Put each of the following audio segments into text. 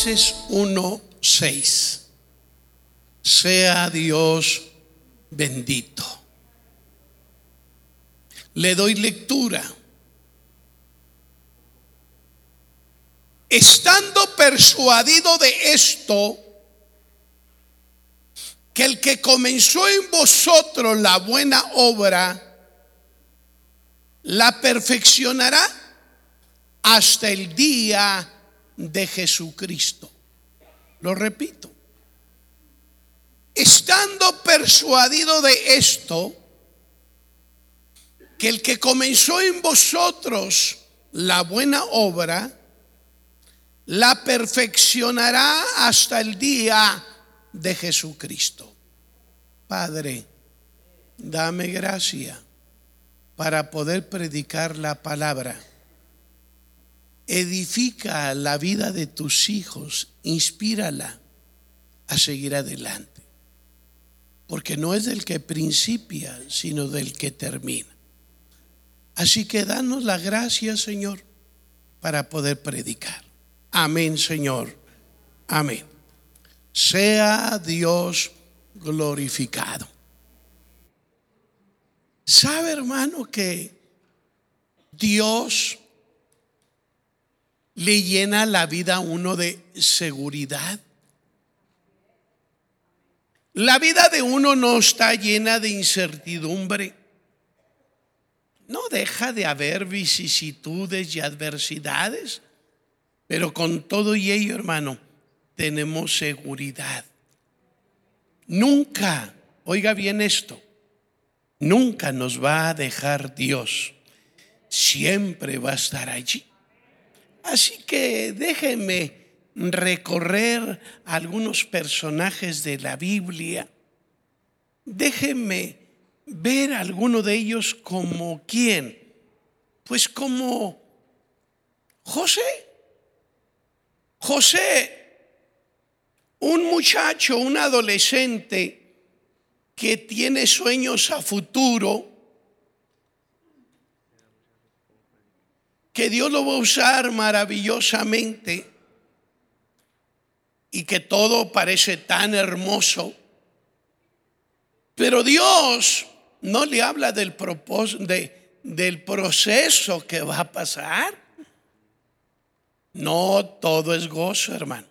Filipenses 1:6. Sea Dios bendito. Le doy lectura. Estando persuadido de esto, que el que comenzó en vosotros la buena obra, la perfeccionará hasta el día de Jesucristo. Lo repito. Estando persuadido de esto, que el que comenzó en vosotros la buena obra, la perfeccionará hasta el día de Jesucristo. Padre, dame gracia para poder predicar la palabra. Edifica la vida de tus hijos, inspírala a seguir adelante. Porque no es del que principia, sino del que termina. Así que danos la gracia, Señor, para poder predicar. Amén, Señor. Amén. Sea Dios glorificado. ¿Sabe, hermano, que Dios le llena la vida a uno de seguridad? La vida de uno no está llena de incertidumbre. No deja de haber vicisitudes y adversidades, pero con todo y ello, hermano, tenemos seguridad. Nunca, oiga bien esto, Nunca nos va a dejar Dios. Siempre va a estar allí. Así que déjenme recorrer algunos personajes de la Biblia. Déjenme ver a alguno de ellos como quién. Pues como José. José, un muchacho, un adolescente que tiene sueños a futuro, que Dios lo va a usar maravillosamente y que todo parece tan hermoso, pero Dios no le habla del, del proceso que va a pasar. No todo es gozo, hermano.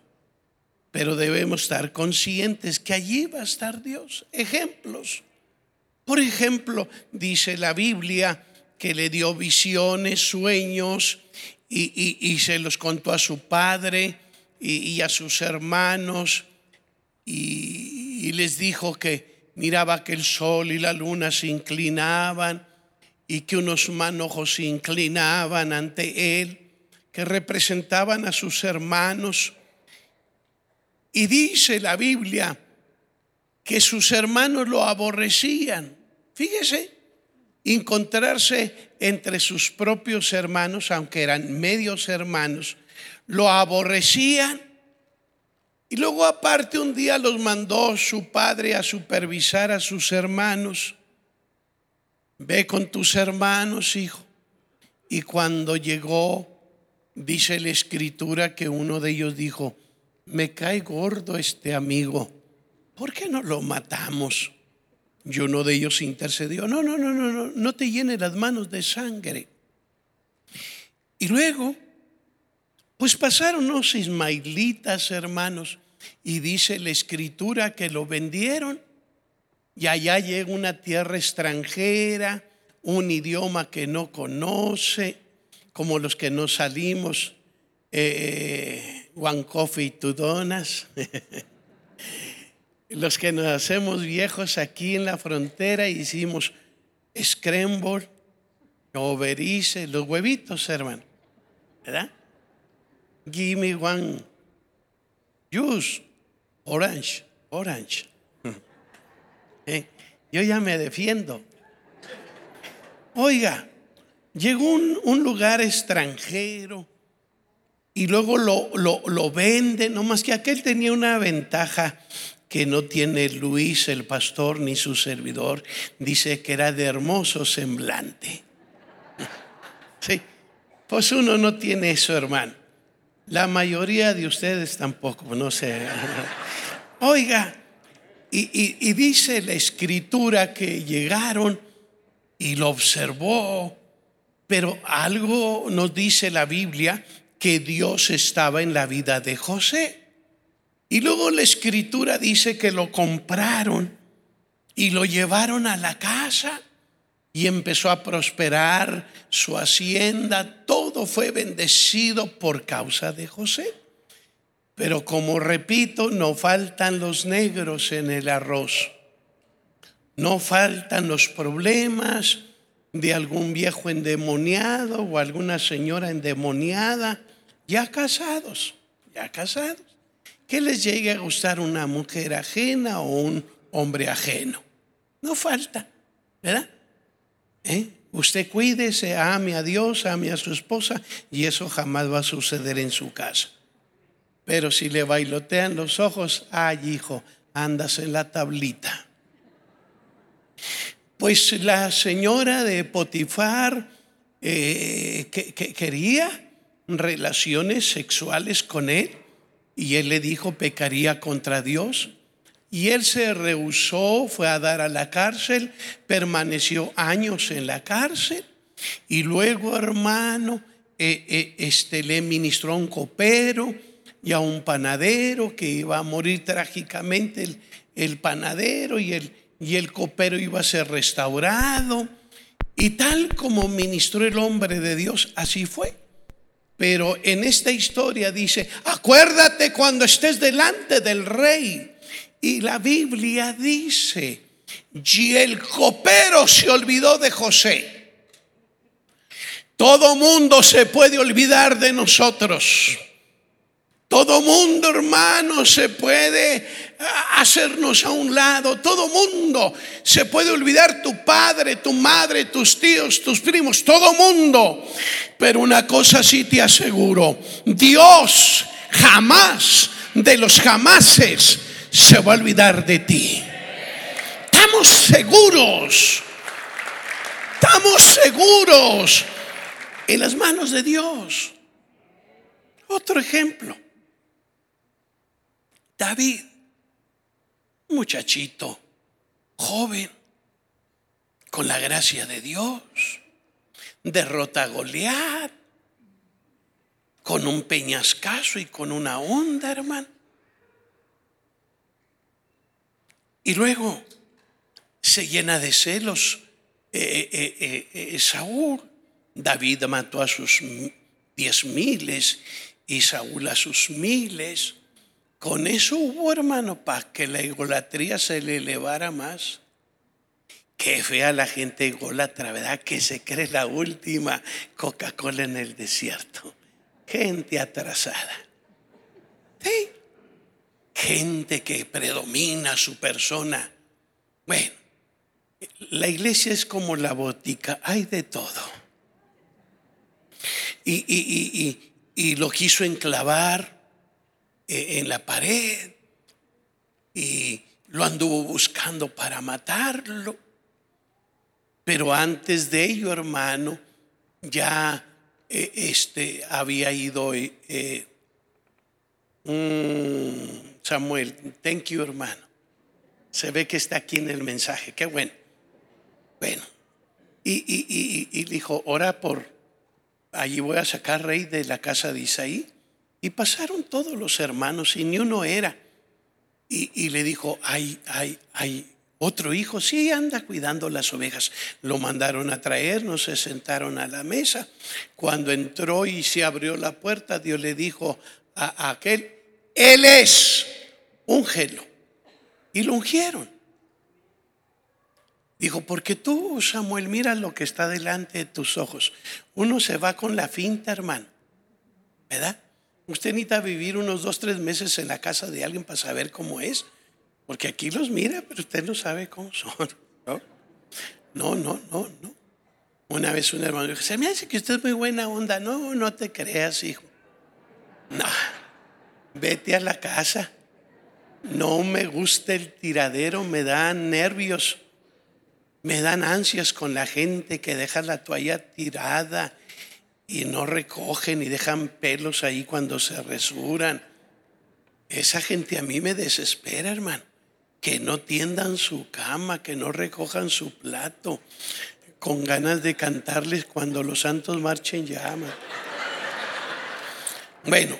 Pero debemos estar conscientes que allí va a estar Dios. Ejemplos. Por ejemplo, dice la Biblia que le dio visiones, sueños y, se los contó a su padre y, a sus hermanos y les dijo que miraba que el sol y la luna se inclinaban y que unos manojos se inclinaban ante él, que representaban a sus hermanos y dice la Biblia que sus hermanos lo aborrecían. Fíjese, encontrarse entre sus propios hermanos, aunque eran medios hermanos, lo aborrecían. Y luego aparte un día los mandó su padre a supervisar a sus hermanos. Ve con tus hermanos, hijo. Y cuando llegó, dice la escritura que uno de ellos dijo, me cae gordo este amigo, ¿por qué no lo matamos? Y uno de ellos intercedió, no, no, no, no, no, no te llene las manos de sangre. Y luego, pues pasaron unos ismailitas, hermanos, y dice la escritura que lo vendieron. Y allá llega una tierra extranjera, un idioma que no conoce, como los que no salimos. Eh, One Coffee, Two. Los que nos hacemos viejos aquí en la frontera hicimos scramble, overice, los huevitos, hermano. ¿Verdad? Give me one juice, orange, orange. Eh, yo ya me defiendo. Oiga, llegó un, un lugar extranjero y luego lo, lo, vende, no más que aquel tenía una ventaja que no tiene Luis el pastor ni su servidor, dice que era de hermoso semblante. Sí, pues uno no tiene eso, hermano. La mayoría de ustedes tampoco, no sé. Oiga, y, dice la escritura que llegaron y lo observó, pero algo nos dice la Biblia que Dios estaba en la vida de José. Y luego la escritura dice que lo compraron y lo llevaron a la casa y empezó a prosperar su hacienda. Todo fue bendecido por causa de José. Pero como repito, no faltan los negros en el arroz. No faltan los problemas de algún viejo endemoniado o alguna señora endemoniada, ya casados, ya casados. Que les llegue a gustar una mujer ajena o un hombre ajeno. No falta, ¿verdad? ¿Eh? Usted cuídese, ame a Dios, ame a su esposa y eso jamás va a suceder en su casa. Pero si le bailotean los ojos, ay hijo, andas en la tablita. Pues la señora de Potifar eh, que, quería relaciones sexuales con él y él le dijo pecaría contra Dios. Y él se rehusó, fue a dar a la cárcel, permaneció años en la cárcel y luego, hermano, eh, eh, este, le ministró a un copero y a un panadero que iba a morir trágicamente el, panadero y el, y el copero iba a ser restaurado. Y tal como ministró el hombre de Dios, así fue. Pero en esta historia dice, acuérdate cuando estés delante del rey. Y la Biblia dice, y el copero se olvidó de José. Todo mundo se puede olvidar de nosotros. Todo mundo, hermano, se puede hacernos a un lado. Todo mundo se puede olvidar tu padre, tu madre, tus tíos, tus primos, todo mundo. Pero una cosa sí te aseguro, Dios jamás de los jamases se va a olvidar de ti. Estamos seguros. Estamos seguros en las manos de Dios. Otro ejemplo. David, muchachito, joven, con la gracia de Dios, derrota a Goliat, con un peñascaso y con una onda, hermano. Y luego se llena de celos eh, eh, eh, Saúl. David mató a sus diez miles y Saúl a sus miles. Con eso hubo, hermano, para que la idolatría se le elevara más. Qué fea la gente ególatra, ¿verdad? Que se cree la última Coca-Cola en el desierto. Gente atrasada. ¿Sí? Gente que predomina su persona. Bueno, la iglesia es como la botica, hay de todo. Y, y, y, y lo quiso enclavar en la pared y lo anduvo buscando para matarlo. Pero antes de ello, hermano, ya eh, este había ido eh, Samuel. Thank you, hermano. Se ve que está aquí en el mensaje. Qué bueno. Bueno. Y, y, y dijo, ora por, allí voy a sacar rey de la casa de Isaí. Y pasaron todos los hermanos y ni uno era. Y, le dijo, hay, hay, hay otro hijo, sí, anda cuidando las ovejas. Lo mandaron a traer, no se sentaron a la mesa. Cuando entró y se abrió la puerta, Dios le dijo a, a aquel, Él es, úngelo. Y lo ungieron. Dijo, porque tú, Samuel, mira lo que está delante de tus ojos. Uno se va con la finta, hermano. ¿Verdad? Usted necesita vivir unos dos, tres meses en la casa de alguien para saber cómo es. Porque aquí los mira, pero usted no sabe cómo son. No, no, no, no. Una vez un hermano dijo, se me hace que usted es muy buena onda. No, no te creas, hijo. No, vete a la casa. No me gusta el tiradero, me dan nervios, me dan ansias con la gente que deja la toalla tirada y no recogen y dejan pelos ahí cuando se resuran. Esa gente a mí me desespera, hermano. Que no tiendan su cama, que no recojan su plato, con ganas de cantarles cuando los santos marchen llama. Bueno,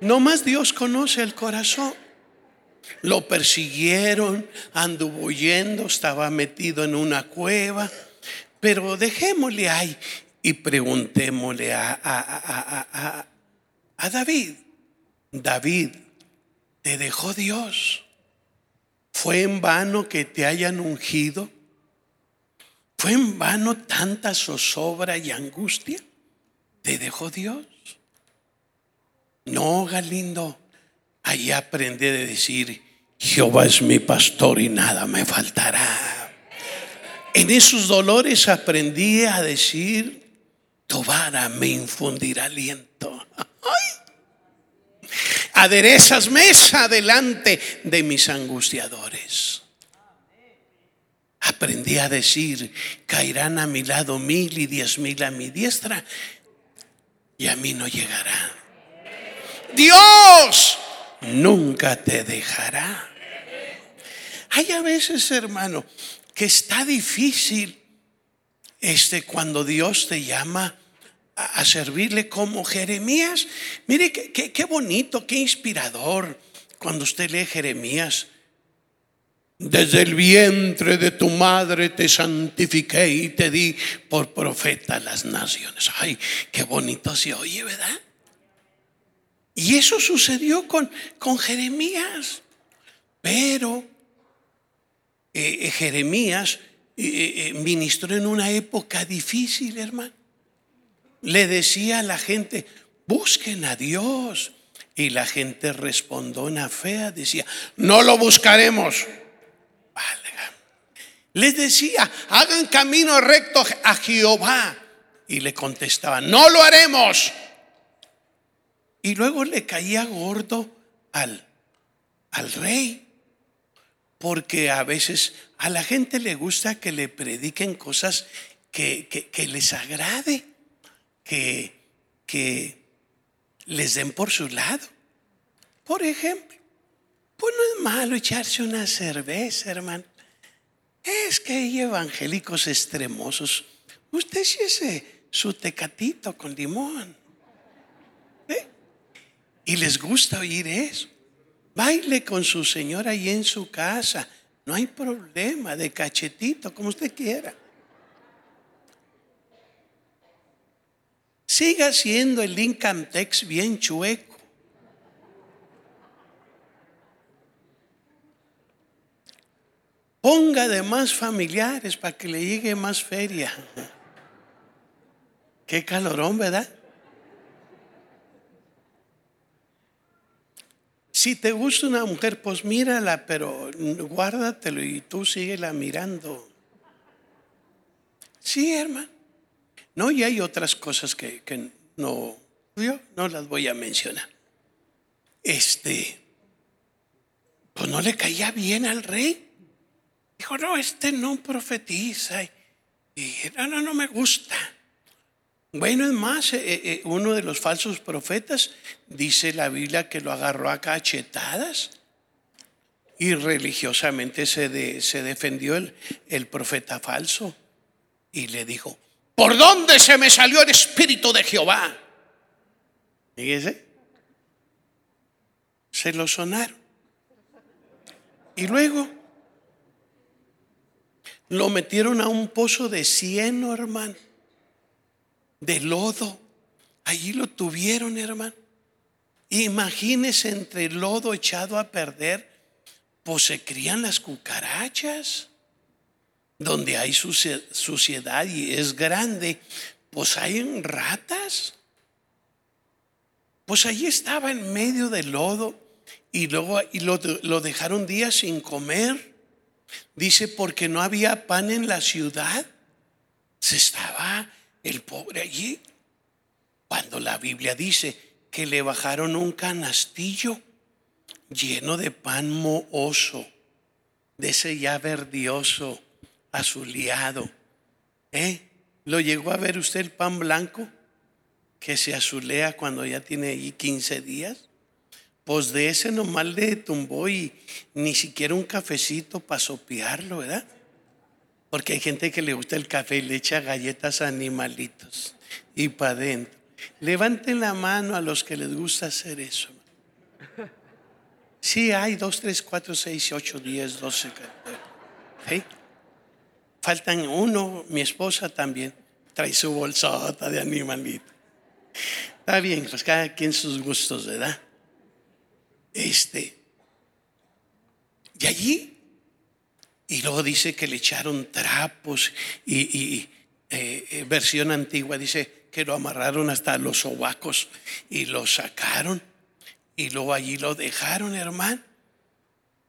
no más Dios conoce el corazón. Lo persiguieron, anduvo yendo, estaba metido en una cueva. Pero dejémosle ahí y preguntémosle a, a, a, David. David, ¿te dejó Dios? ¿Fue en vano que te hayan ungido? ¿Fue en vano tanta zozobra y angustia? ¿Te dejó Dios? No, Galindo. Ahí aprendí a decir, Jehová es mi pastor y nada me faltará. En esos dolores aprendí a decir, tu me infundirá aliento. Aderezas mesa delante de mis angustiadores. Aprendí a decir, caerán a mi lado mil y diez mil a mi diestra y a mí no llegará. Dios nunca te dejará. Hay a veces, hermano, que está difícil este cuando Dios te llama a, servirle como Jeremías. Mire qué bonito, qué inspirador cuando usted lee Jeremías. Desde el vientre de tu madre te santifiqué y te di por profeta a las naciones. Ay, qué bonito se oye, ¿verdad? Y eso sucedió con, con Jeremías. Pero eh, eh, Jeremías eh, ministró en una época difícil, hermano. Le decía a la gente, busquen a Dios. Y la gente respondió una fea, decía, no lo buscaremos. Les decía, hagan camino recto a Jehová. Y le contestaban, no lo haremos. Y luego le caía gordo al, al rey, porque a veces a la gente le gusta que le prediquen cosas que, que, les agrade, que, les den por su lado. Por ejemplo, pues no es malo echarse una cerveza, hermano. Es que hay evangélicos extremosos. Usted sí su tecatito con limón y les gusta oír eso. Baile con su señora ahí en su casa. No hay problema, de cachetito, como usted quiera. Siga siendo el income tax bien chueco. Ponga de más familiares para que le llegue más feria. Qué calorón, ¿verdad? Si te gusta una mujer, pues mírala, pero guárdatelo y tú síguela mirando. Sí, hermano. No, y hay otras cosas que, no, no las voy a mencionar. Este, pues no le caía bien al rey. Dijo, no, este no profetiza. Y no, no, no me gusta. Bueno, es más, eh, eh, eh, uno de los falsos profetas dice la Biblia que lo agarró a cachetadas y religiosamente se, se defendió el, el profeta falso y le dijo, ¿por dónde se me salió el espíritu de Jehová? Fíjese, se lo sonaron. Y luego lo metieron a un pozo de cieno, hermano de lodo. Allí lo tuvieron, hermano. Imagínese entre el lodo echado a perder, pues se crían las cucarachas. Donde hay suciedad y es grande, pues hay ratas. Pues allí estaba en medio del lodo y luego y lo, dejaron días sin comer. Dice, porque no había pan en la ciudad. Se estaba el pobre allí. Cuando la Biblia dice que le bajaron un canastillo lleno de pan mohoso, de ese ya verdioso, azuleado. ¿Eh? ¿Lo llegó a ver usted el pan blanco? que se azulea cuando ya tiene ahí 15 días. Pues de ese nomás le tumbó y ni siquiera un cafecito para sopearlo, ¿verdad? Porque hay gente que le gusta el café y le echa galletas a animalitos y para adentro. Levanten la mano a los que les gusta hacer eso. Sí, hay dos, tres, cuatro, seis, ocho, diez, doce. ¿Sí? Faltan uno, mi esposa también trae su bolsota de animalito. Está bien, pues cada quien sus gustos, ¿verdad? Este. Y allí, y luego dice que le echaron trapos y, eh, eh, versión antigua dice que lo amarraron hasta los sobacos y lo sacaron y luego allí lo dejaron, hermano.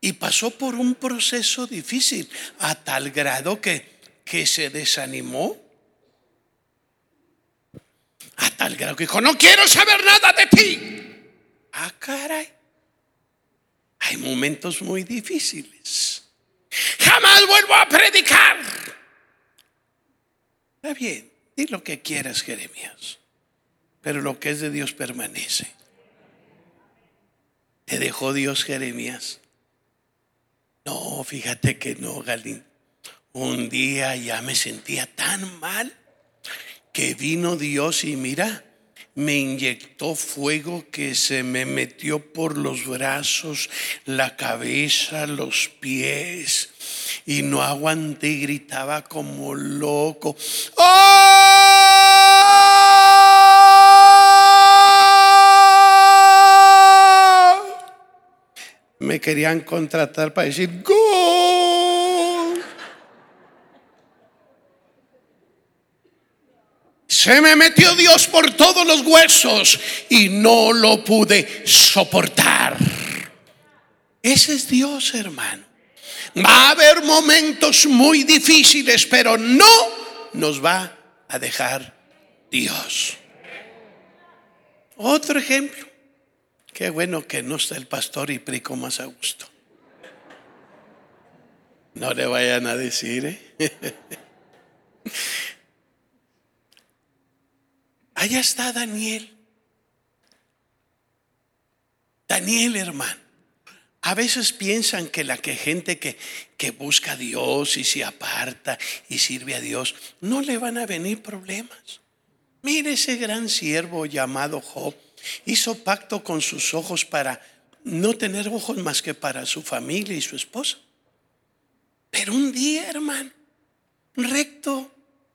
Y pasó por un proceso difícil a tal grado que, que se desanimó. A tal grado que dijo, no quiero saber nada de ti. Ah, caray. Hay momentos muy difíciles. Jamás vuelvo a predicar. Está bien, di lo que quieras, Jeremías. Pero lo que es de Dios permanece. ¿Te dejó Dios Jeremías? No, fíjate que no, Galín. Un día ya me sentía tan mal que vino Dios y mira, me inyectó fuego que se me metió por los brazos, la cabeza, los pies. Y no aguanté gritaba como loco. Me querían contratar para decir, ¡Gol! Se me metió Dios por todos los huesos y no lo pude soportar. Ese es Dios, hermano. Va a haber momentos muy difíciles, pero no nos va a dejar Dios. Otro ejemplo. Qué bueno que no está el pastor y prico más a gusto. No le vayan a decir, ¿eh? Allá está Daniel. Daniel, hermano. A veces piensan que la que gente que, que busca a Dios y se aparta y sirve a Dios, no le van a venir problemas. Mire ese gran siervo llamado Job Hizo pacto con sus ojos para no tener ojos más que para su familia y su esposa. Pero un día, hermano, recto,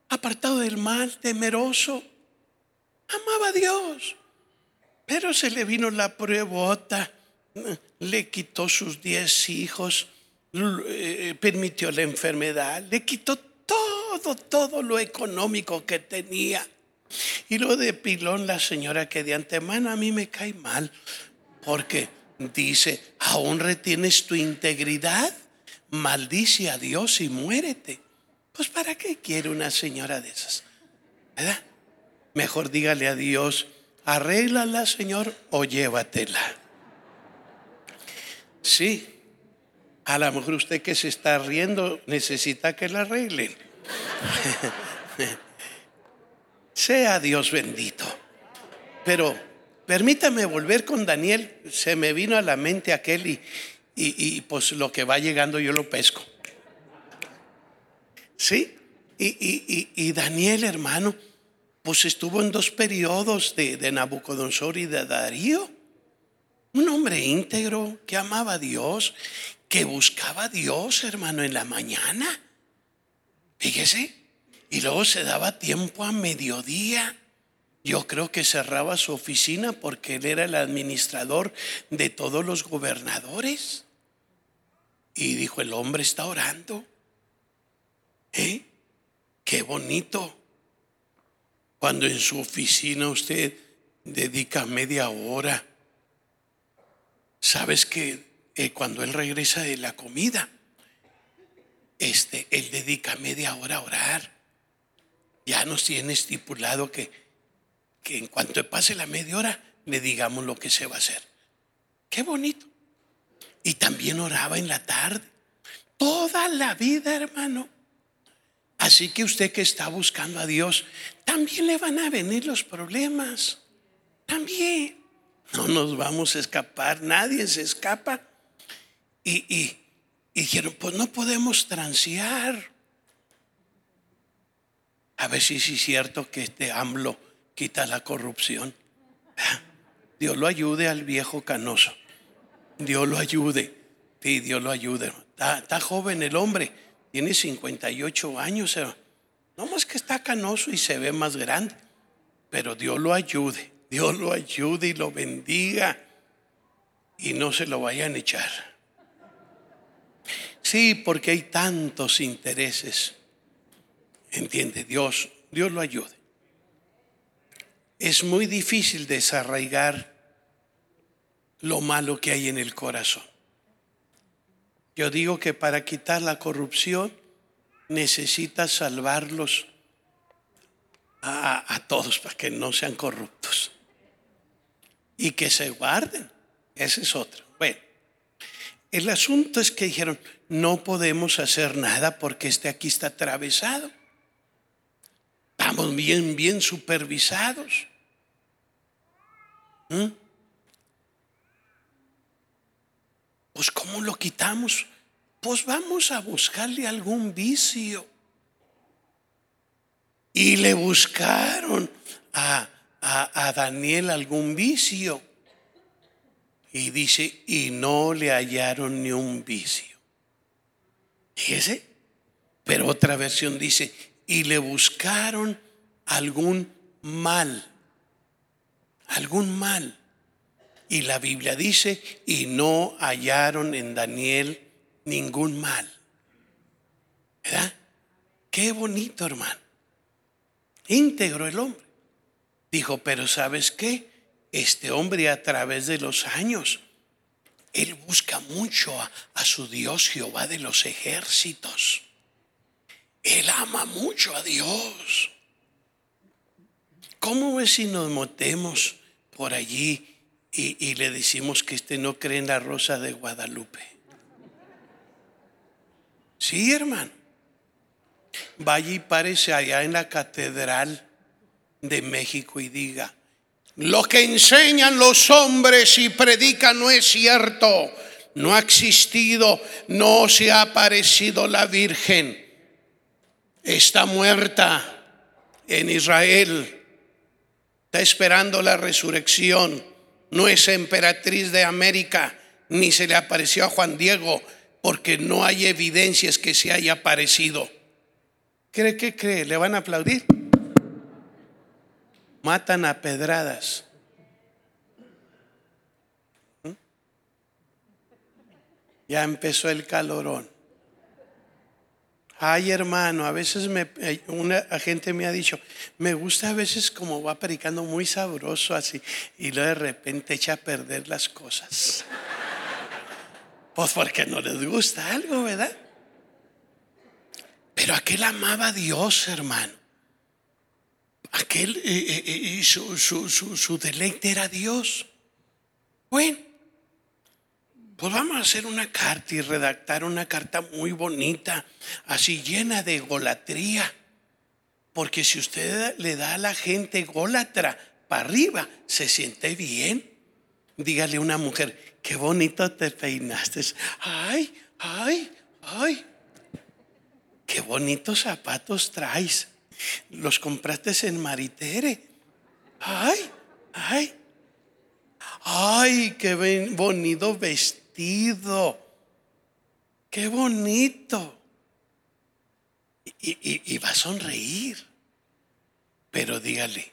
apartado del mal, temeroso, amaba a Dios. Pero se le vino la pruebota, le quitó sus diez hijos, eh, permitió la enfermedad, le quitó todo, todo lo económico que tenía. Y lo de pilón, la señora que de antemano a mí me cae mal, porque dice, aún retienes tu integridad, maldice a Dios y muérete. Pues ¿para qué quiere una señora de esas? ¿Verdad? Mejor dígale a Dios, arréglala, Señor, o llévatela. Sí, a lo mejor usted que se está riendo necesita que la arreglen. Sea Dios bendito. Pero permítame volver con Daniel. Se me vino a la mente aquel y, y, pues lo que va llegando yo lo pesco. Sí, y, y, Daniel, hermano, pues estuvo en dos periodos de, de Nabucodonosor y de Darío. Un hombre íntegro que amaba a Dios, que buscaba a Dios, hermano, en la mañana. Fíjese, y luego se daba tiempo a mediodía. Yo creo que cerraba su oficina porque él era el administrador de todos los gobernadores. Y dijo, el hombre está orando. ¿Eh? Qué bonito. Cuando en su oficina usted dedica media hora. Sabes que eh, cuando él regresa de la comida, este, él dedica media hora a orar ya nos tiene estipulado que, que en cuanto pase la media hora le digamos lo que se va a hacer. Qué bonito. Y también oraba en la tarde. Toda la vida, hermano. Así que usted que está buscando a Dios, también le van a venir los problemas. También. No nos vamos a escapar, nadie se escapa. Y, y, dijeron, pues no podemos transear. A ver si es cierto que este AMLO quita la corrupción. Dios lo ayude al viejo canoso. Dios lo ayude. Sí, Dios lo ayude. Está, joven el hombre. Tiene 58 años. No más que está canoso y se ve más grande. Pero Dios lo ayude. Dios lo ayude y lo bendiga. Y no se lo vayan a echar. Sí, porque hay tantos intereses. Entiende, Dios, Dios lo ayude. Es muy difícil desarraigar lo malo que hay en el corazón. Yo digo que para quitar la corrupción necesitas salvarlos a, a, todos para que no sean corruptos y que se guarden. Ese es otro. Bueno, el asunto es que dijeron, no podemos hacer nada porque este aquí está atravesado. Estamos bien, bien supervisados. ¿Mm? Pues ¿cómo lo quitamos? Pues vamos a buscarle algún vicio. Y le buscaron a, a, Daniel algún vicio. Y dice, y no le hallaron ni un vicio. Fíjese. Pero otra versión dice, y le buscaron algún mal. Algún mal. Y la Biblia dice, y no hallaron en Daniel ningún mal. ¿Verdad? Qué bonito, hermano. Íntegro el hombre. Dijo, pero ¿sabes qué? Este hombre a través de los años, él busca mucho a, a su Dios Jehová de los ejércitos. Él ama mucho a Dios. ¿Cómo ves si nos motemos por allí y, le decimos que este no cree en la rosa de Guadalupe? Sí, hermano. Vaya y párese allá en la catedral de México y diga, lo que enseñan los hombres y predican no es cierto, no ha existido, no se ha aparecido la Virgen está muerta en Israel, está esperando la resurrección, no es emperatriz de América, ni se le apareció a Juan Diego, porque no hay evidencias que se haya aparecido. ¿Cree que cree? ¿Le van a aplaudir? Matan a pedradas. ¿Mm? Ya empezó el calorón. Ay, hermano, a veces eh, una gente me ha dicho, me gusta a veces como va predicando muy sabroso así, y luego de repente echa a perder las cosas. Pues porque no les gusta algo, ¿verdad? Pero aquel amaba a Dios, hermano. Aquel, eh, eh, su, su, su, su deleite era Dios. Bueno, pues vamos a hacer una carta y redactar una carta muy bonita, así llena de golatría. Porque si usted le da a la gente golatra para arriba, se siente bien. Dígale a una mujer, qué bonito te peinaste. Ay, ay, ay. Qué bonitos zapatos traes. Los compraste en Maritere. Ay, ay. Ay, qué bonito vestido Qué bonito. Y, va a sonreír. Pero dígale,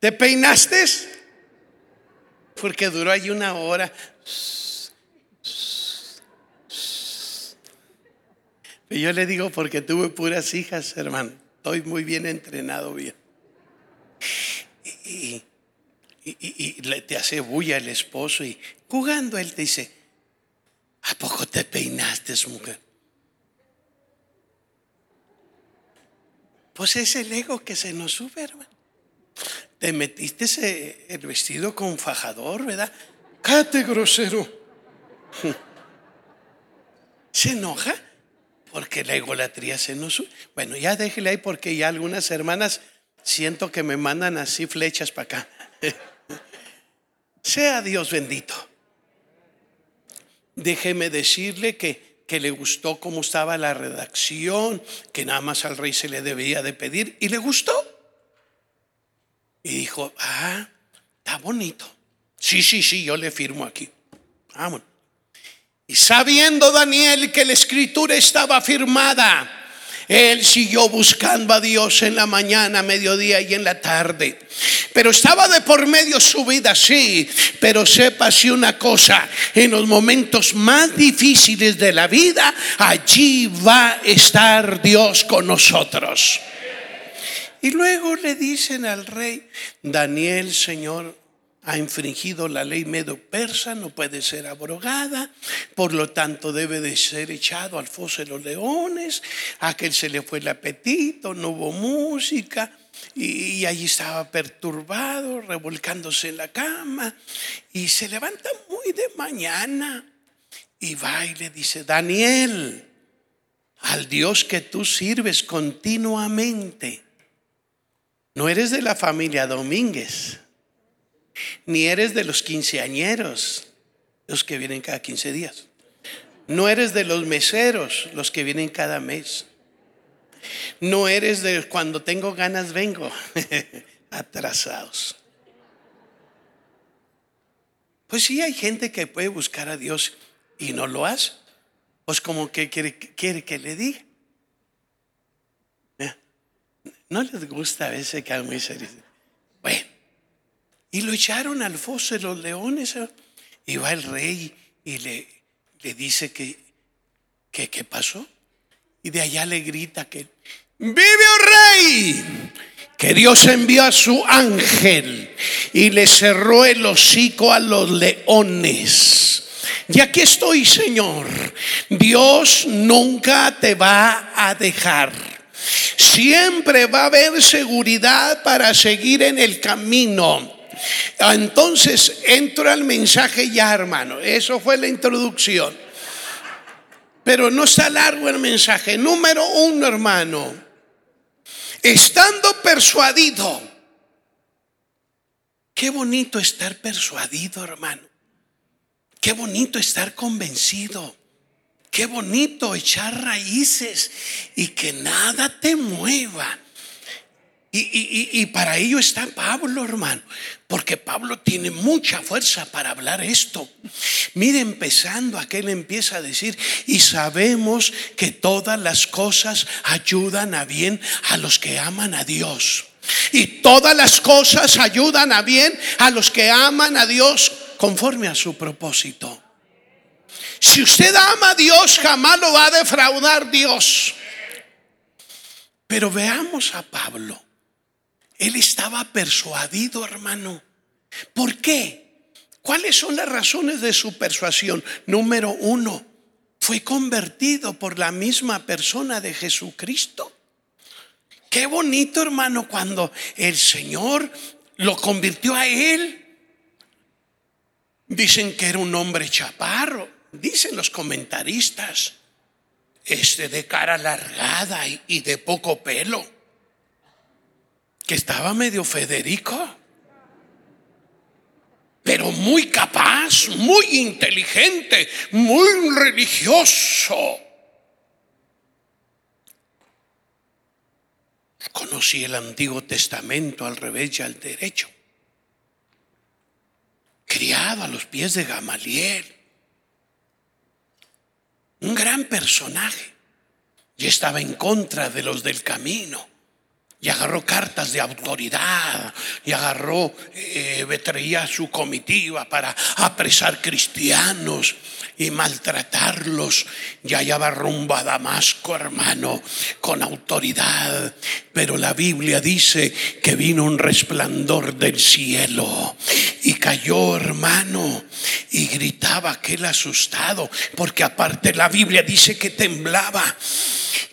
¿te peinaste? Porque duró ahí una hora. Yo le digo porque tuve puras hijas, hermano. Estoy muy bien entrenado, bien. Y, y, le, te hace bulla el esposo y jugando él te dice, ¿a poco te peinaste, mujer? Pues es el ego que se nos sube, hermano. Te metiste el vestido con fajador, ¿verdad? Cállate, grosero. ¿Se enoja? porque la egolatría se nos... Bueno, ya déjele ahí porque ya algunas hermanas siento que me mandan así flechas para acá. sea Dios bendito. Déjeme decirle que, que le gustó cómo estaba la redacción, que nada más al rey se le debía de pedir, y le gustó. Y dijo, ah, está bonito. Sí, sí, sí, yo le firmo aquí. Vámonos. Y sabiendo Daniel que la escritura estaba firmada, él siguió buscando a Dios en la mañana, mediodía y en la tarde. Pero estaba de por medio su vida, sí. Pero sepa si una cosa, en los momentos más difíciles de la vida, allí va a estar Dios con nosotros. Y luego le dicen al rey, Daniel, Señor, ha infringido la ley medo-persa, no puede ser abrogada, por lo tanto debe de ser echado al foso de los leones, a aquel se le fue el apetito, no hubo música, y, allí estaba perturbado, revolcándose en la cama, y se levanta muy de mañana y va y le dice, Daniel, al Dios que tú sirves continuamente, no eres de la familia Domínguez ni eres de los quinceañeros, los que vienen cada quince días. No eres de los meseros, los que vienen cada mes. No eres de cuando tengo ganas vengo, atrasados. Pues sí hay gente que puede buscar a Dios y no lo hace. Pues como que quiere, que le diga. No les gusta a veces que muy serio. Y lo echaron al foso de los leones. ¿eh? Y va el rey y le, le dice que, que, ¿qué pasó? Y de allá le grita que, vive oh rey, que Dios envió a su ángel y le cerró el hocico a los leones. Y aquí estoy, Señor. Dios nunca te va a dejar. Siempre va a haber seguridad para seguir en el camino. Entonces entro al mensaje ya, hermano. Eso fue la introducción. Pero no está largo el mensaje. Número uno, hermano. Estando persuadido. Qué bonito estar persuadido, hermano. Qué bonito estar convencido. Qué bonito echar raíces y que nada te mueva. Y, para ello está Pablo, hermano, porque Pablo tiene mucha fuerza para hablar esto. Mire, empezando, aquel empieza a decir, y sabemos que todas las cosas ayudan a bien a los que aman a Dios. Y todas las cosas ayudan a bien a los que aman a Dios conforme a su propósito. Si usted ama a Dios, jamás lo va a defraudar Dios. Pero veamos a Pablo. Él estaba persuadido, hermano. ¿Por qué? ¿Cuáles son las razones de su persuasión? Número uno, fue convertido por la misma persona de Jesucristo. Qué bonito, hermano, cuando el Señor lo convirtió a él. Dicen que era un hombre chaparro, dicen los comentaristas, este de cara alargada y de poco pelo que estaba medio Federico, pero muy capaz, muy inteligente, muy religioso. Conocí el Antiguo Testamento al revés y al derecho. Criado a los pies de Gamaliel. Un gran personaje. Y estaba en contra de los del camino y agarró cartas de autoridad y agarró, eh, su comitiva para apresar cristianos y maltratarlos. Y allá va rumbo a Damasco, hermano, con autoridad. Pero la Biblia dice que vino un resplandor del cielo y cayó, hermano, y gritaba aquel asustado, porque aparte la Biblia dice que temblaba.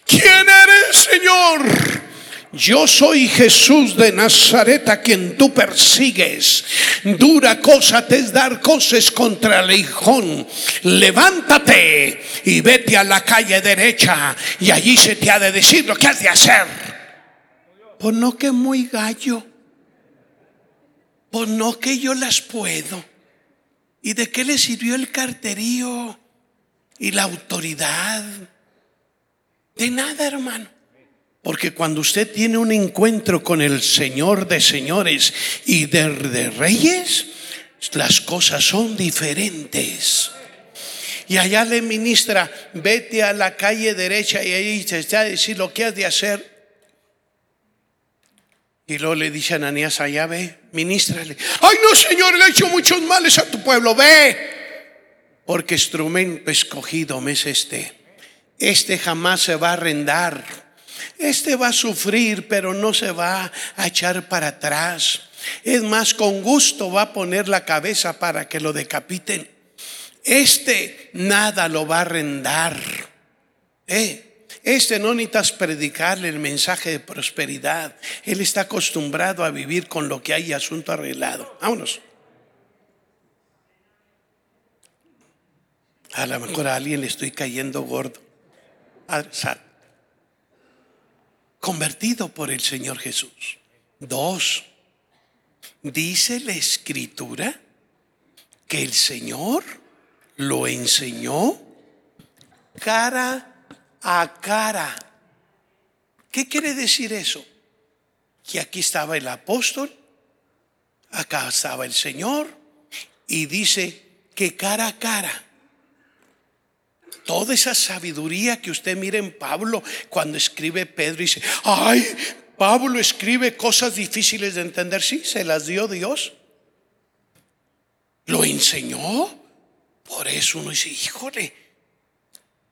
¿Quién eres, Señor? Yo soy Jesús de Nazaret a quien tú persigues. Dura cosa te es dar cosas contra el hijón. Levántate y vete a la calle derecha y allí se te ha de decir lo que has de hacer. Pues no que muy gallo. Pues no que yo las puedo. ¿Y de qué le sirvió el carterío y la autoridad? De nada, hermano. Porque cuando usted tiene un encuentro con el Señor de señores y de, reyes, las cosas son diferentes. Y allá le ministra, vete a la calle derecha y ahí te está a decir lo que has de hacer. Y luego le dice a Ananías, allá ve, ministrale. Ay, no, Señor, le he hecho muchos males a tu pueblo, ve. Porque instrumento escogido me es este. Este jamás se va a arrendar. Este va a sufrir, pero no se va a echar para atrás. Es más, con gusto va a poner la cabeza para que lo decapiten. Este nada lo va a arrendar. Eh, este no necesitas predicarle el mensaje de prosperidad. Él está acostumbrado a vivir con lo que hay asunto arreglado. Vámonos. A lo mejor a alguien le estoy cayendo gordo. Convertido por el Señor Jesús. Dos, dice la escritura que el Señor lo enseñó cara a cara. ¿Qué quiere decir eso? Que aquí estaba el apóstol, acá estaba el Señor y dice que cara a cara toda esa sabiduría que usted mira en Pablo cuando escribe Pedro y dice, ay, Pablo escribe cosas difíciles de entender. Sí, se las dio Dios. Lo enseñó. Por eso uno dice, híjole,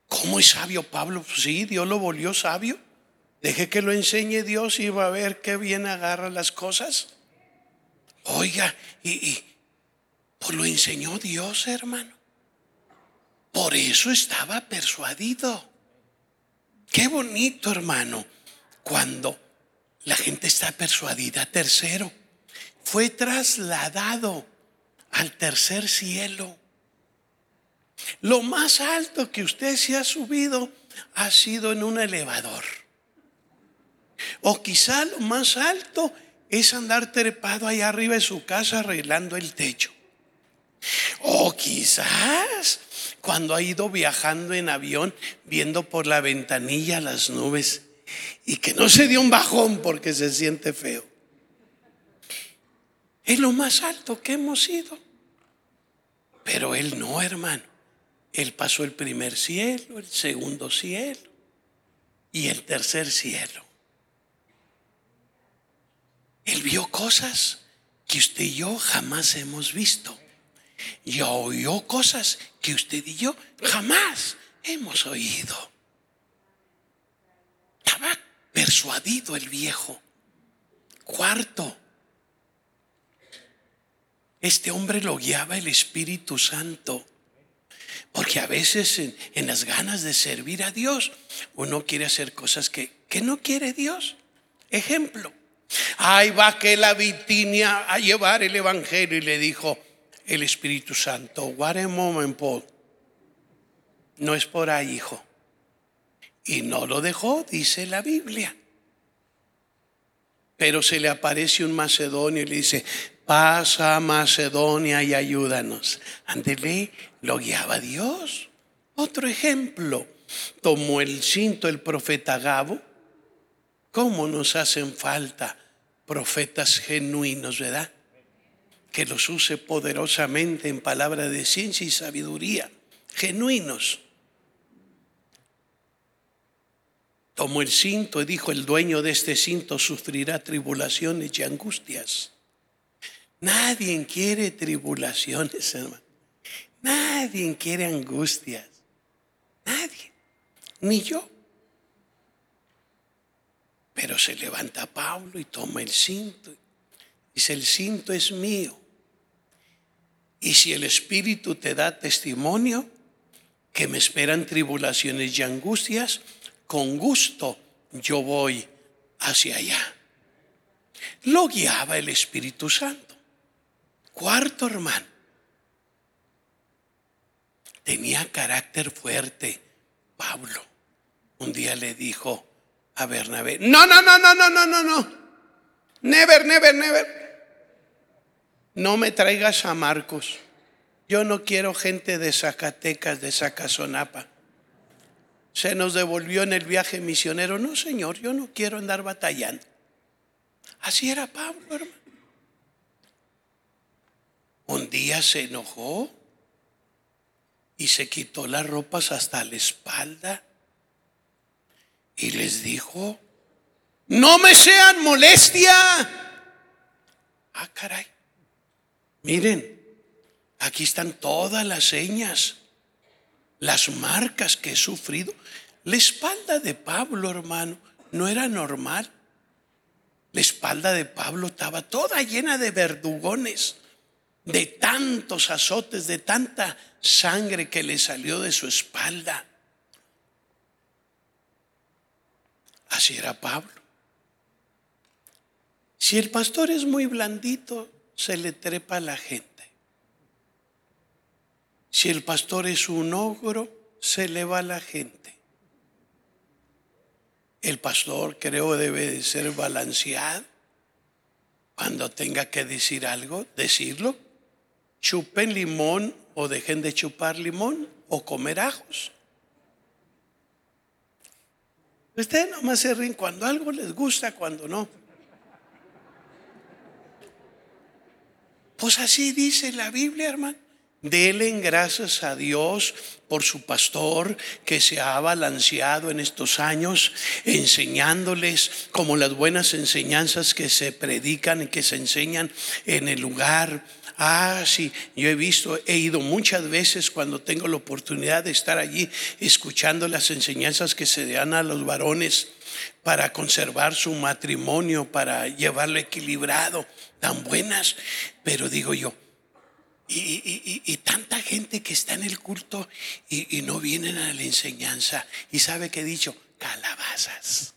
¿cómo es sabio Pablo? Pues sí, Dios lo volvió sabio. Deje que lo enseñe Dios y va a ver qué bien agarra las cosas. Oiga, y, y pues lo enseñó Dios, hermano. Por eso estaba persuadido. Qué bonito, hermano, cuando la gente está persuadida. Tercero, fue trasladado al tercer cielo. Lo más alto que usted se ha subido ha sido en un elevador. O quizá lo más alto es andar trepado allá arriba de su casa arreglando el techo. Quizás cuando ha ido viajando en avión, viendo por la ventanilla las nubes y que no se dio un bajón porque se siente feo. Es lo más alto que hemos ido. Pero él no, hermano. Él pasó el primer cielo, el segundo cielo y el tercer cielo. Él vio cosas que usted y yo jamás hemos visto y oyó cosas que usted y yo jamás hemos oído. Estaba persuadido el viejo. Cuarto, este hombre lo guiaba el Espíritu Santo. Porque a veces en, las ganas de servir a Dios, uno quiere hacer cosas que, que no quiere Dios. Ejemplo, ahí va que la Vitinia a llevar el Evangelio y le dijo, el Espíritu Santo. What a moment. No es por ahí, hijo. Y no lo dejó, dice la Biblia. Pero se le aparece un macedonio y le dice, pasa a Macedonia y ayúdanos. Ándele, lo guiaba Dios. Otro ejemplo, tomó el cinto el profeta Gabo. ¿Cómo nos hacen falta profetas genuinos, verdad? Que los use poderosamente en palabra de ciencia y sabiduría, genuinos. Tomó el cinto y dijo, el dueño de este cinto sufrirá tribulaciones y angustias. Nadie quiere tribulaciones, hermano. Nadie quiere angustias. Nadie. Ni yo. Pero se levanta Pablo y toma el cinto. Dice, el cinto es mío. Y si el Espíritu te da testimonio que me esperan tribulaciones y angustias, con gusto yo voy hacia allá. Lo guiaba el Espíritu Santo. Cuarto hermano. Tenía carácter fuerte. Pablo un día le dijo a Bernabé, no, no, no, no, no, no, no, no. Never, never, never. No me traigas a Marcos. Yo no quiero gente de Zacatecas, de Zacazonapa. Se nos devolvió en el viaje misionero. No, Señor, yo no quiero andar batallando. Así era Pablo, hermano. Un día se enojó y se quitó las ropas hasta la espalda y les dijo, no me sean molestia. Ah, caray. Miren, aquí están todas las señas, las marcas que he sufrido. La espalda de Pablo, hermano, no era normal. La espalda de Pablo estaba toda llena de verdugones, de tantos azotes, de tanta sangre que le salió de su espalda. Así era Pablo. Si el pastor es muy blandito, se le trepa a la gente. Si el pastor es un ogro, se le va a la gente. El pastor creo debe de ser balanceado. Cuando tenga que decir algo, decirlo. Chupen limón o dejen de chupar limón o comer ajos. Ustedes nomás se ríen cuando algo les gusta, cuando no. Pues así dice la Biblia, hermano. Delen gracias a Dios por su pastor que se ha balanceado en estos años, enseñándoles como las buenas enseñanzas que se predican y que se enseñan en el lugar. Ah, sí, yo he visto, he ido muchas veces cuando tengo la oportunidad de estar allí escuchando las enseñanzas que se dan a los varones para conservar su matrimonio, para llevarlo equilibrado, tan buenas. Pero digo yo, y, tanta gente que está en el culto y, no vienen a la enseñanza. Y sabe que he dicho, calabazas.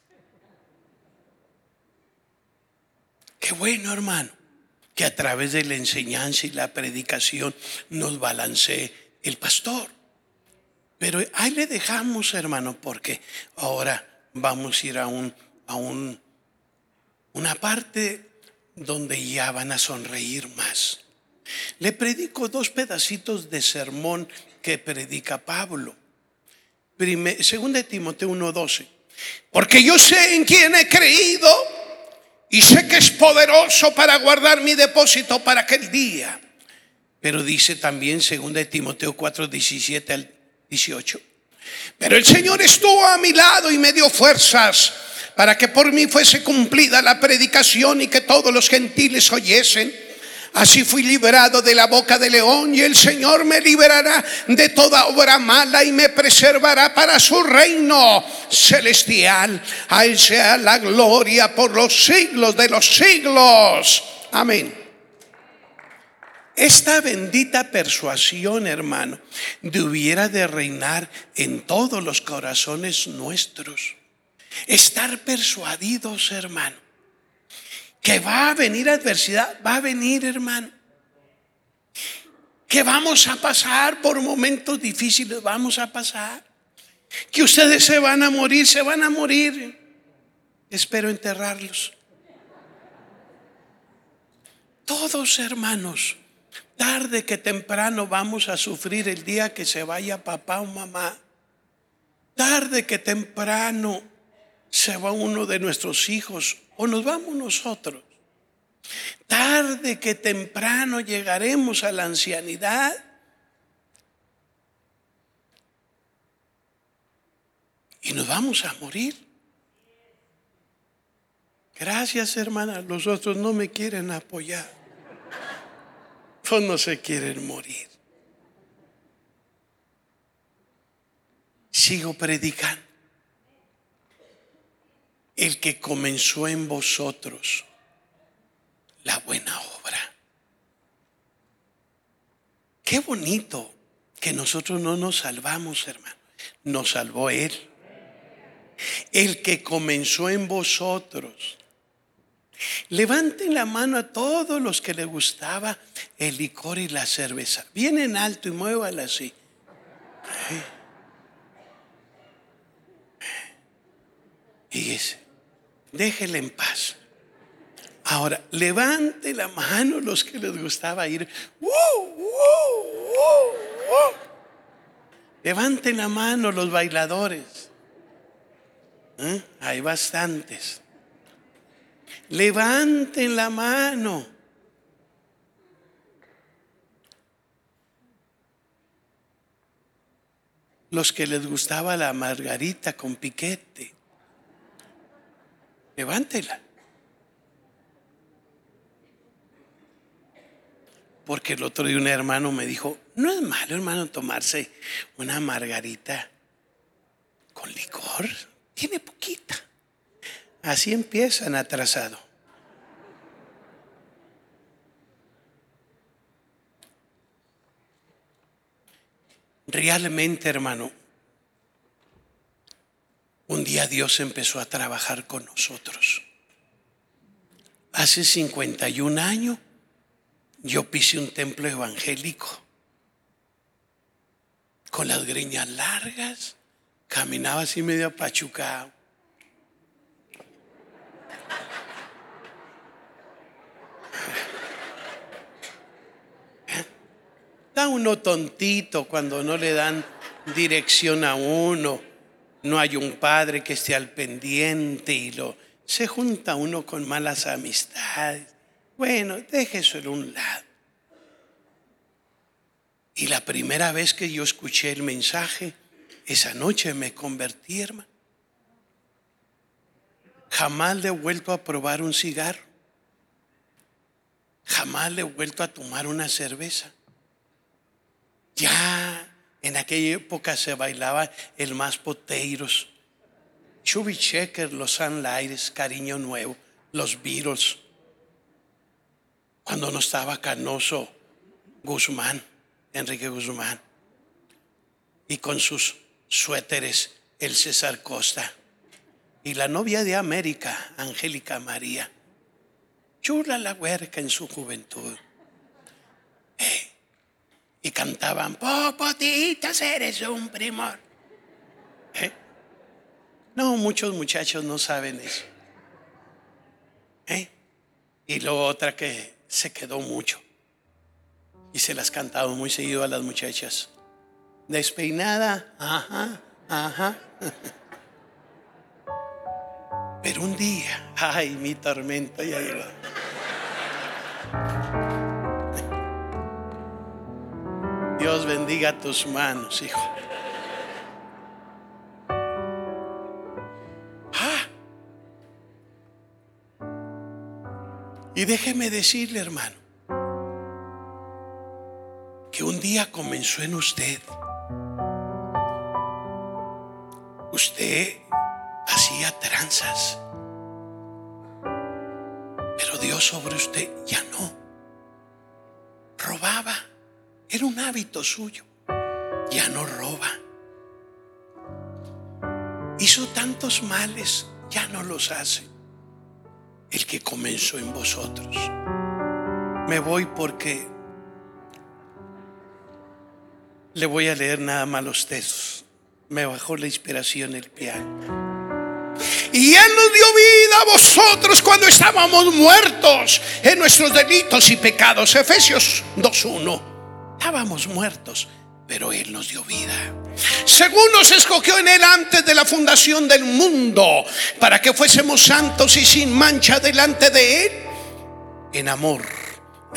Qué bueno, hermano, que a través de la enseñanza y la predicación nos balancee el pastor. Pero ahí le dejamos, hermano, porque ahora vamos a ir a un, a un, una parte donde ya van a sonreír más. Le predico dos pedacitos de sermón que predica Pablo. segunda de Timoteo 1:12. Porque yo sé en quién he creído y sé que es poderoso para guardar mi depósito para aquel día. Pero dice también segunda de Timoteo 4:17 al 18. Pero el Señor estuvo a mi lado y me dio fuerzas para que por mí fuese cumplida la predicación y que todos los gentiles oyesen. Así fui liberado de la boca del león y el Señor me liberará de toda obra mala y me preservará para su reino celestial. A Él sea la gloria por los siglos de los siglos. Amén. Esta bendita persuasión, hermano, debiera de reinar en todos los corazones nuestros. Estar persuadidos, hermano que va a venir adversidad, va a venir hermano. Que vamos a pasar por momentos difíciles, vamos a pasar. Que ustedes se van a morir, se van a morir. Espero enterrarlos. Todos hermanos, tarde que temprano vamos a sufrir el día que se vaya papá o mamá. Tarde que temprano se va uno de nuestros hijos o nos vamos nosotros. Tarde que temprano llegaremos a la ancianidad. Y nos vamos a morir. Gracias, hermana. Los otros no me quieren apoyar. Pues no se quieren morir. Sigo predicando el que comenzó en vosotros la buena obra. Qué bonito que nosotros no nos salvamos, hermano. Nos salvó Él. el que comenzó en vosotros. Levanten la mano a todos los que les gustaba el licor y la cerveza. Bien en alto y muévala así. Y dice, déjele en paz. Ahora, levante la mano los que les gustaba ir. Levanten la mano los bailadores. ¿Eh? Hay bastantes. Levanten la mano. Los que les gustaba la margarita con piquete. Levántela. Porque el otro día un hermano me dijo, no es malo hermano tomarse una margarita con licor, tiene poquita. Así empiezan atrasado. Realmente, hermano, un día Dios empezó a trabajar con nosotros. Hace 51 años yo pisé un templo evangélico con las greñas largas, caminaba así medio apachucado. Da uno tontito cuando no le dan dirección a uno. No hay un padre que esté al pendiente y lo se junta uno con malas amistades. Bueno, déjese en un lado. Y la primera vez que yo escuché el mensaje, esa noche me convertí, hermano. Jamás le he vuelto a probar un cigarro. Jamás le he vuelto a tomar una cerveza. Ya en aquella época se bailaba el más poteiros. Chubby Checker, los Sunlighters, Cariño Nuevo, los Beatles. Cuando no estaba Canoso Guzmán, Enrique Guzmán. Y con sus suéteres, el César Costa. Y la novia de América, Angélica María. Chula la huerca en su juventud. Eh, y cantaban, popotitas, eres un primor. ¿Eh? No, muchos muchachos no saben eso. ¿Eh? Y luego otra que se quedó mucho. Y se las cantaba muy seguido a las muchachas. Despeinada, ajá, ajá. Pero un día, ay, mi tormento ya llegó. Dios bendiga tus manos, hijo. Ah. Y déjeme decirle, hermano, que un día comenzó en usted. Usted hacía tranzas, pero Dios sobre usted ya no. Robaba. Era un hábito suyo. Ya no roba. Hizo tantos males, ya no los hace. El que comenzó en vosotros. Me voy porque le voy a leer nada más los textos. Me bajó la inspiración el piano. Y Él nos dio vida a vosotros cuando estábamos muertos en nuestros delitos y pecados. Efesios 2.1 estábamos muertos, pero Él nos dio vida. Según nos escogió en Él antes de la fundación del mundo, para que fuésemos santos y sin mancha delante de Él, en amor,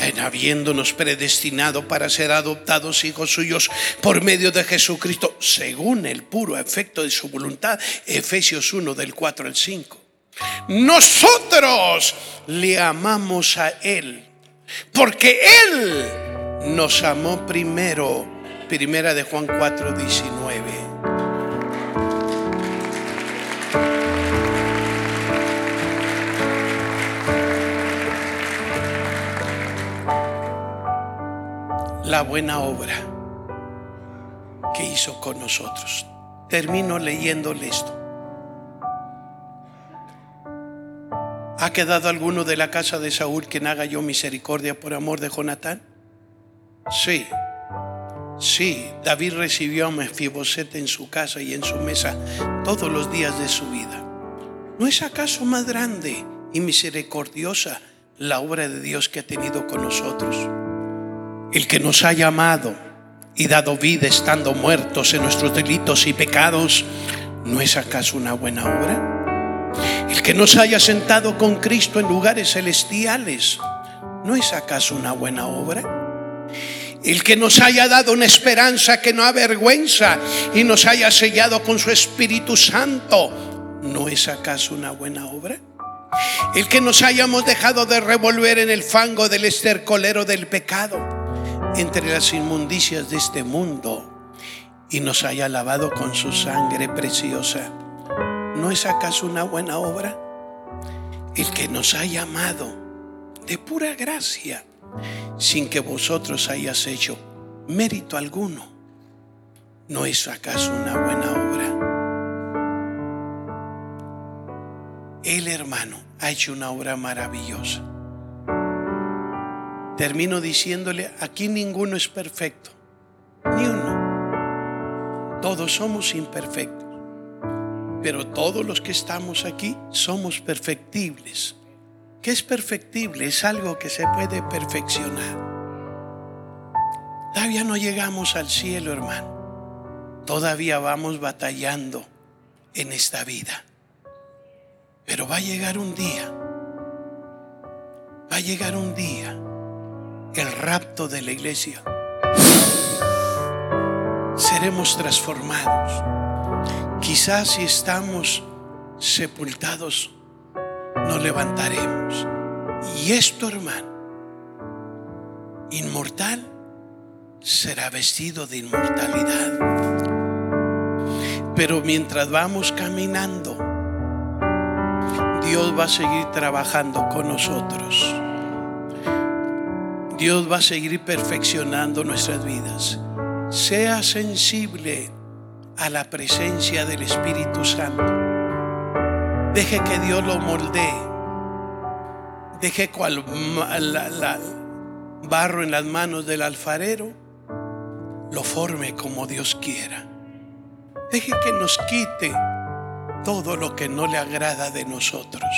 en habiéndonos predestinado para ser adoptados hijos suyos por medio de Jesucristo, según el puro efecto de su voluntad, Efesios 1 del 4 al 5. Nosotros le amamos a Él, porque Él nos amó primero. Primera de Juan 4, 19. La buena obra que hizo con nosotros. Termino leyéndole esto. ¿Ha quedado alguno de la casa de Saúl quien haga yo misericordia por amor de Jonatán? Sí. Sí, David recibió a Mefiboset en su casa y en su mesa todos los días de su vida. ¿No es acaso más grande y misericordiosa la obra de Dios que ha tenido con nosotros? El que nos ha llamado y dado vida estando muertos en nuestros delitos y pecados, ¿no es acaso una buena obra? El que nos haya sentado con Cristo en lugares celestiales, ¿no es acaso una buena obra? El que nos haya dado una esperanza que no avergüenza y nos haya sellado con su Espíritu Santo, ¿no es acaso una buena obra? El que nos hayamos dejado de revolver en el fango del estercolero del pecado, entre las inmundicias de este mundo, y nos haya lavado con su sangre preciosa, ¿no es acaso una buena obra? El que nos ha llamado de pura gracia sin que vosotros hayas hecho mérito alguno. ¿No es acaso una buena obra? El hermano ha hecho una obra maravillosa. Termino diciéndole, aquí ninguno es perfecto, ni uno. Todos somos imperfectos, pero todos los que estamos aquí somos perfectibles que es perfectible, es algo que se puede perfeccionar. Todavía no llegamos al cielo, hermano. Todavía vamos batallando en esta vida. Pero va a llegar un día, va a llegar un día el rapto de la iglesia. Seremos transformados. Quizás si estamos sepultados nos levantaremos. Y esto, hermano, inmortal, será vestido de inmortalidad. Pero mientras vamos caminando, Dios va a seguir trabajando con nosotros. Dios va a seguir perfeccionando nuestras vidas. Sea sensible a la presencia del Espíritu Santo. Deje que Dios lo moldee. Deje cual barro en las manos del alfarero lo forme como Dios quiera. Deje que nos quite todo lo que no le agrada de nosotros.